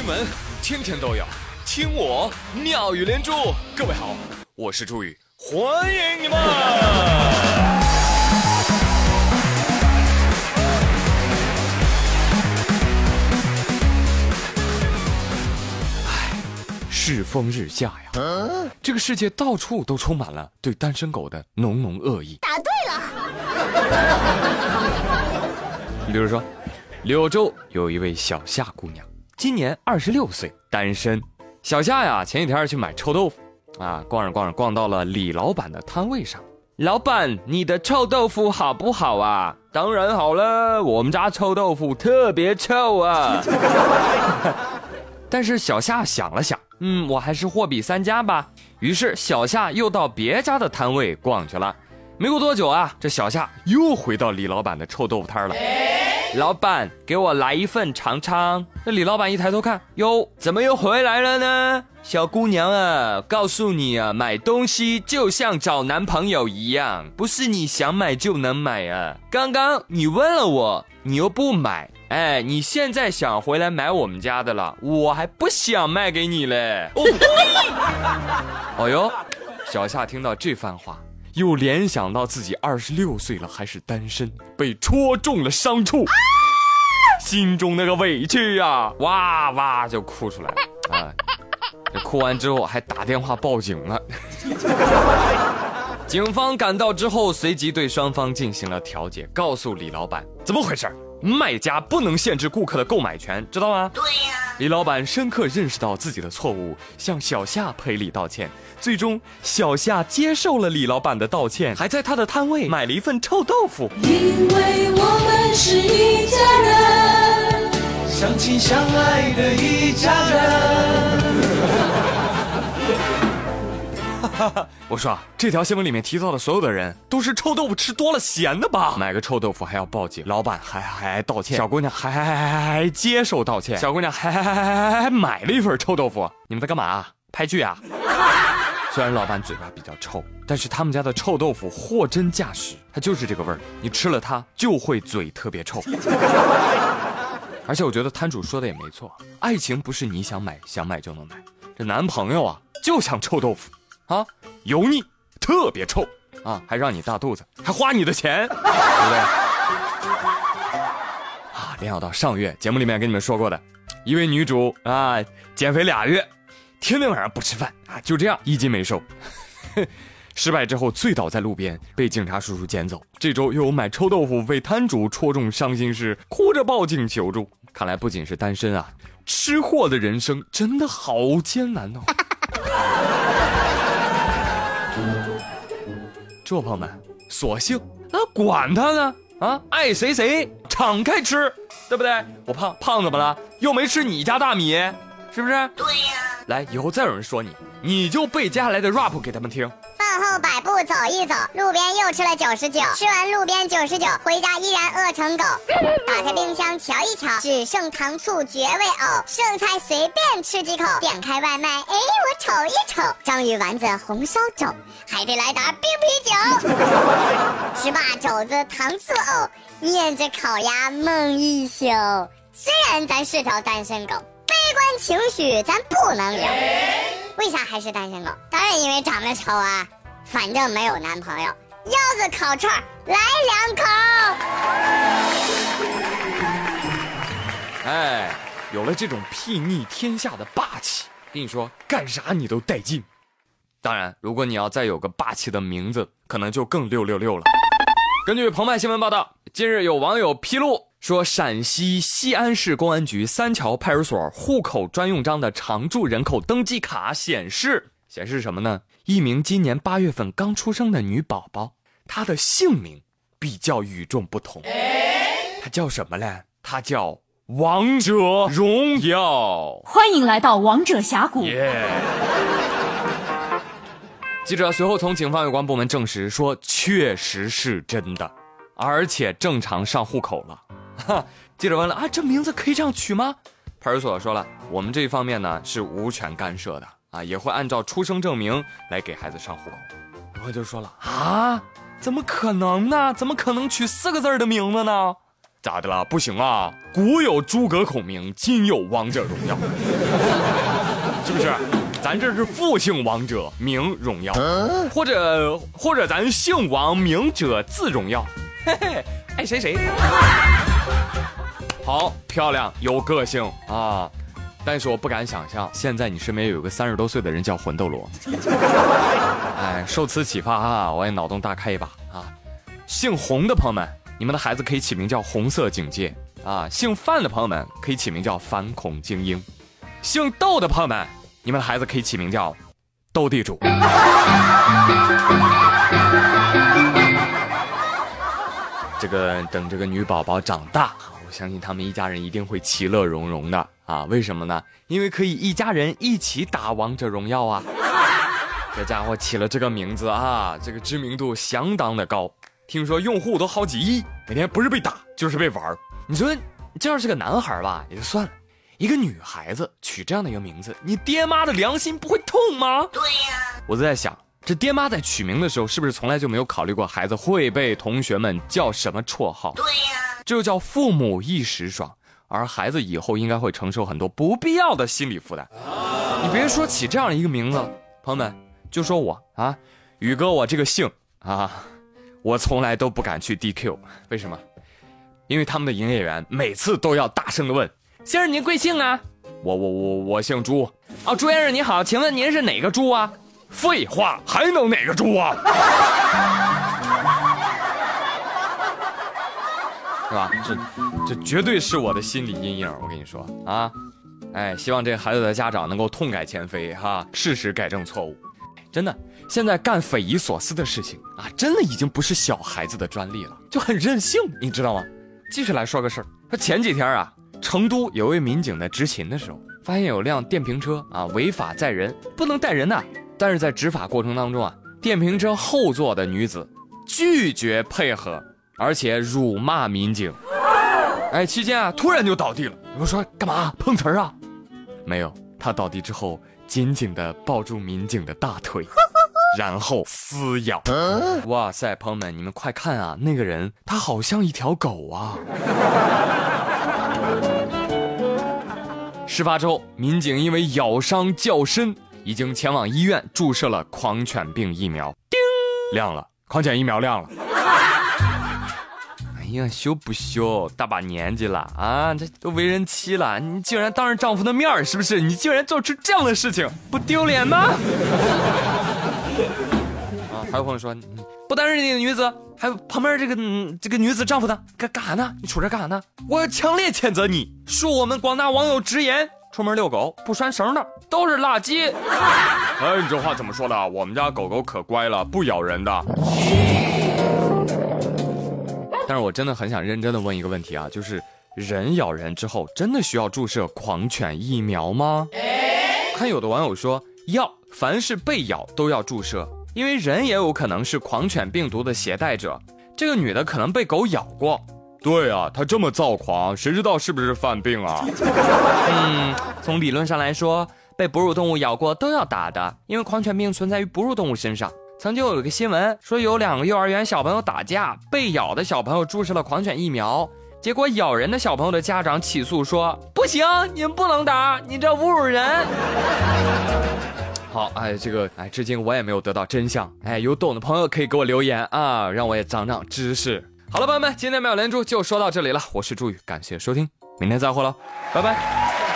新闻天天都有，听我妙语连珠。各位好，我是朱宇，欢迎你们！唉，世风日下呀，这个世界到处都充满了对单身狗的浓浓恶意。答对了。你比如说，柳州有一位小夏姑娘。今年二十六岁，单身。小夏呀，前几天去买臭豆腐，啊，逛着逛着逛到了李老板的摊位上。老板，你的臭豆腐好不好啊？当然好了，我们家臭豆腐特别臭啊。但是小夏想了想，嗯，我还是货比三家吧。于是小夏又到别家的摊位逛去了。没过多久啊，这小夏又回到李老板的臭豆腐摊了。老板，给我来一份尝尝。那李老板一抬头看，哟，怎么又回来了呢？小姑娘啊，告诉你啊，买东西就像找男朋友一样，不是你想买就能买啊。刚刚你问了我，你又不买，哎，你现在想回来买我们家的了，我还不想卖给你嘞。哦 哟，小夏听到这番话。又联想到自己二十六岁了还是单身，被戳中了伤处，心中那个委屈呀，哇哇就哭出来了啊！这哭完之后还打电话报警了。警方赶到之后，随即对双方进行了调解，告诉李老板怎么回事。卖家不能限制顾客的购买权，知道吗？对呀。李老板深刻认识到自己的错误，向小夏赔礼道歉。最终，小夏接受了李老板的道歉，还在他的摊位买了一份臭豆腐。因为我们是一家人，相亲相爱的一家人。我说啊，这条新闻里面提到的所有的人都是臭豆腐吃多了咸的吧？买个臭豆腐还要报警，老板还还道歉，小姑娘还还还还接受道歉，小姑娘还还还还还买了一份臭豆腐。你们在干嘛？拍剧啊？虽然老板嘴巴比较臭，但是他们家的臭豆腐货真价实，它就是这个味儿。你吃了它就会嘴特别臭。而且我觉得摊主说的也没错，爱情不是你想买想买就能买，这男朋友啊就像臭豆腐。啊，油腻，特别臭，啊，还让你大肚子，还花你的钱，对不对？啊，联想到上月节目里面跟你们说过的，一位女主啊，减肥俩月，天天晚上不吃饭啊，就这样一斤没瘦，失败之后醉倒在路边，被警察叔叔捡走。这周又有买臭豆腐被摊主戳中伤心事，哭着报警求助。看来不仅是单身啊，吃货的人生真的好艰难哦。诸朋友们，索性那管他呢啊，爱谁谁，敞开吃，对不对？我胖胖怎么了？又没吃你家大米，是不是？对呀。来，以后再有人说你，你就背接下来的 rap 给他们听。饭后百步走一走，路边又吃了九十九，吃完路边九十九，回家依然饿成狗。打开冰箱瞧一瞧，只剩糖醋绝味藕，剩菜随便吃几口。点开外卖，哎，我瞅一瞅，章鱼丸子红烧肘，还得来打冰啤酒。吃罢肘子糖醋藕，念着烤鸭梦一宿。虽然咱是条单身狗。悲观情绪咱不能有，为啥还是单身狗？当然因为长得丑啊！反正没有男朋友，腰子烤串来两口。哎，有了这种睥睨天下的霸气，跟你说干啥你都带劲。当然，如果你要再有个霸气的名字，可能就更六六六了。根据澎湃新闻报道，近日有网友披露。说陕西西安市公安局三桥派出所户口专用章的常住人口登记卡显示，显示什么呢？一名今年八月份刚出生的女宝宝，她的姓名比较与众不同，她叫什么嘞？她叫王者荣耀。欢迎来到王者峡谷。记者随后从警方有关部门证实说，确实是真的，而且正常上户口了。哈，记者问了啊，这名字可以这样取吗？派出所说了，我们这一方面呢是无权干涉的啊，也会按照出生证明来给孩子上户口。我就说了啊，怎么可能呢？怎么可能取四个字的名字呢？咋的了？不行啊！古有诸葛孔明，今有王者荣耀，是不是？咱这是父姓王者，名荣耀，或者或者咱姓王，名者字荣耀，嘿嘿，爱谁谁。好漂亮，有个性啊！但是我不敢想象，现在你身边有个三十多岁的人叫魂斗罗。哎，受此启发啊，我也脑洞大开一把啊！姓洪的朋友们，你们的孩子可以起名叫红色警戒啊；姓范的朋友们可以起名叫反恐精英；姓窦的朋友们，你们的孩子可以起名叫斗地主。这个等这个女宝宝长大。我相信他们一家人一定会其乐融融的啊！为什么呢？因为可以一家人一起打王者荣耀啊！这家伙起了这个名字啊，这个知名度相当的高，听说用户都好几亿，每天不是被打就是被玩你说这要是个男孩吧也就算了，一个女孩子取这样的一个名字，你爹妈的良心不会痛吗？对呀，我就在想，这爹妈在取名的时候是不是从来就没有考虑过孩子会被同学们叫什么绰号？对呀。这就叫父母一时爽，而孩子以后应该会承受很多不必要的心理负担。你别说起这样一个名字，朋友们，就说我啊，宇哥，我这个姓啊，我从来都不敢去 DQ，为什么？因为他们的营业员每次都要大声的问：“先生您贵姓啊？”“我我我我姓朱。”“哦，朱先生您好，请问您是哪个猪啊？”“废话，还能哪个猪啊？”是吧？这这绝对是我的心理阴影。我跟你说啊，哎，希望这孩子的家长能够痛改前非哈，适时改正错误。真的，现在干匪夷所思的事情啊，真的已经不是小孩子的专利了，就很任性，你知道吗？继续来说个事儿，他前几天啊，成都有位民警在执勤的时候，发现有辆电瓶车啊违法载人，不能带人呐。但是在执法过程当中啊，电瓶车后座的女子拒绝配合。而且辱骂民警，哎，期间啊，突然就倒地了。你们说干嘛碰瓷儿啊？没有，他倒地之后紧紧的抱住民警的大腿，然后撕咬。哇塞，朋友们，你们快看啊，那个人他好像一条狗啊！事发之后，民警因为咬伤较深，已经前往医院注射了狂犬病疫苗。叮，亮了，狂犬疫苗亮了。哎呀，羞不羞？大把年纪了啊，这都为人妻了，你竟然当着丈夫的面是不是？你竟然做出这样的事情，不丢脸吗？啊，还有朋友说，不单是那个女子，还有旁边这个这个女子丈夫呢，干干啥呢？你杵这干啥呢？我要强烈谴责你！恕我们广大网友直言，出门遛狗不拴绳的都是垃圾。哎，你这话怎么说的？我们家狗狗可乖了，不咬人的。但是我真的很想认真的问一个问题啊，就是人咬人之后，真的需要注射狂犬疫苗吗？看有的网友说要，凡是被咬都要注射，因为人也有可能是狂犬病毒的携带者。这个女的可能被狗咬过。对啊，她这么躁狂，谁知道是不是犯病啊？嗯，从理论上来说，被哺乳动物咬过都要打的，因为狂犬病存在于哺乳动物身上。曾经有一个新闻说，有两个幼儿园小朋友打架，被咬的小朋友注射了狂犬疫苗，结果咬人的小朋友的家长起诉说：“不行，你们不能打，你这侮辱人。”好，哎，这个，哎，至今我也没有得到真相，哎，有懂的朋友可以给我留言啊，让我也长长知识。好了，朋友们，今天妙连珠就说到这里了，我是朱宇，感谢收听，明天再会喽，拜拜。